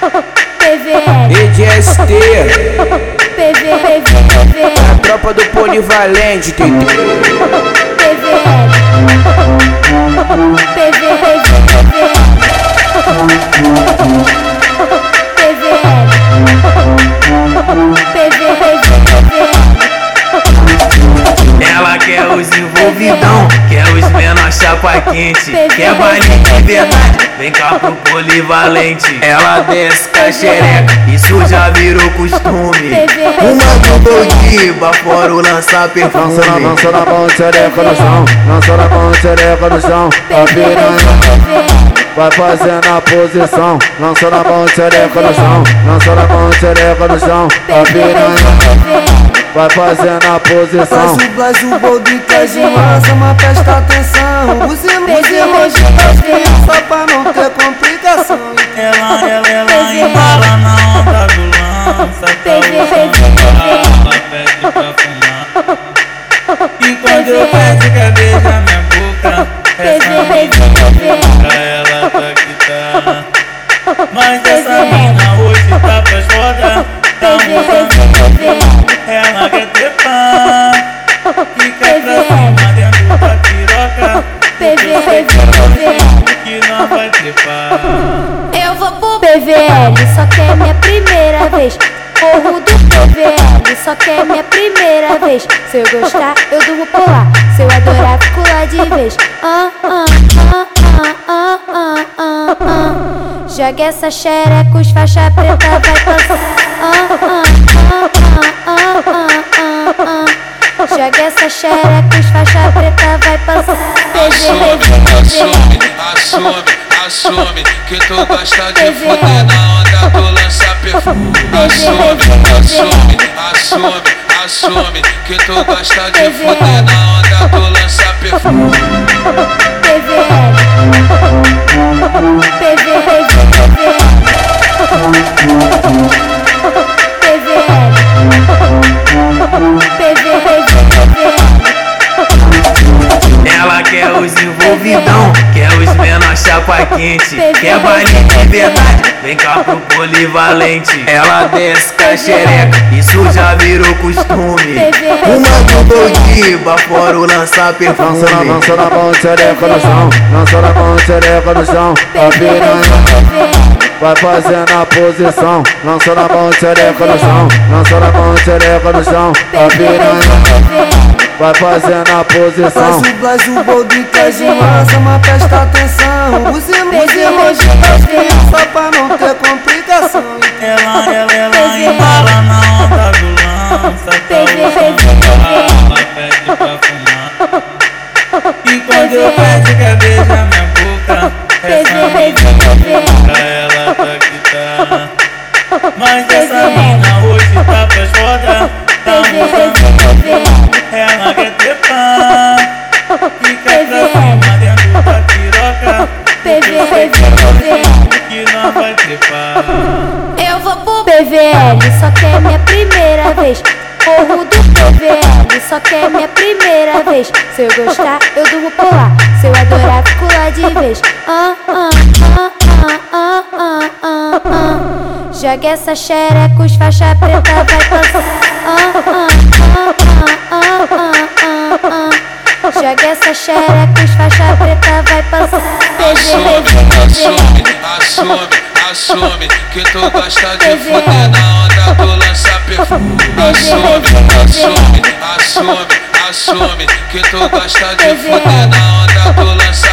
PVL, EDST, PVL, PVL, a tropa do polivalente, TT. PVL, PVL, PVL, envolvidão, quer os menor chapa quente, quer baile de verdade, vem cá pro polivalente. Ela desce com a xereca, isso já virou costume. Uma do Boldiba, fora o lançar perfume. Lança na, lança na mão, xereca no chão. Lança na mão, xereca no chão. A piranha vai fazendo a posição. Lança na mão, xereca no chão. Lança na mão, xereca no chão. A piranha vai fazendo a posição. Faz o blaz, o boldo tá de massa, mas presta atenção. Use, use emoji das crianças pra não ter complicação. Ela, ela, ela embala na onda do lança Ela pede pra fumar. E quando eu peço quer beijar minha boca. Essa pra ela tá que tá. Mas essa mina hoje tá pras rodas Tá mudando não vai trepar Eu vou pro PVL, só que é minha primeira vez. Corro do PVL, só que é minha primeira vez. Se eu gostar, eu durmo por lá. Se eu adorar, fico lá de vez. Ah, ah, ah, ah, ah, ah, ah, ah. Joga essa xereca, os faixa preta vai passar. Ah, ah, ah, ah, ah, ah, ah, ah. Joga essa xereca, os faixa preta vai passar. Assume, assume, assume, assume que tu gosta de fuder na onda do lança perfume. Assume, assume, assume, assume que tu gosta de fuder na onda do lança perfume. PVL, PVL, quer os envolvidão, quer os menor chapa quente, quer baile de verdade, vem cá pro polivalente. Ela desce com a xereca, isso já virou costume. Uma do Boldiba, fora o lançar perfume. Lança na, lança na mão, xereca no chão. Lança na mão, xereca no chão. A piranha vai fazendo a posição. Lança na mão, xereca no chão. Lança na mão, xereca no chão. A piranha vai fazendo a posição. Faz o o boldo tá de massa, mas presta atenção. Use, use emoji das crianças pra não ter complicação. Ela, ela, ela embala na onda do lança Ela pede pra fumar. E quando eu peço quer beijar minha boca? Essa pra ela tá que tá. Mas essa mina hoje tá pras rodas Tá mudando Ela quer quer pra cima dentro da piroca Que não vai trepar Eu vou pro PVL, só que é minha primeira vez. Corro do PVL, só que é minha primeira vez. Se eu gostar, eu durmo por lá. Se eu adorar, fico lá de vez. Ah, ah, ah, ah, ah, ah, ah, ah. Joga essa xereca, os faixa preta vai. Ah, ah, ah, ah, essa xereca, os faixa preta vai passar. Assume, assume, assume que tu gosta de fuder na onda do lança perfume. Assume, assume, assume, assume que tu gosta de fuder na onda do lança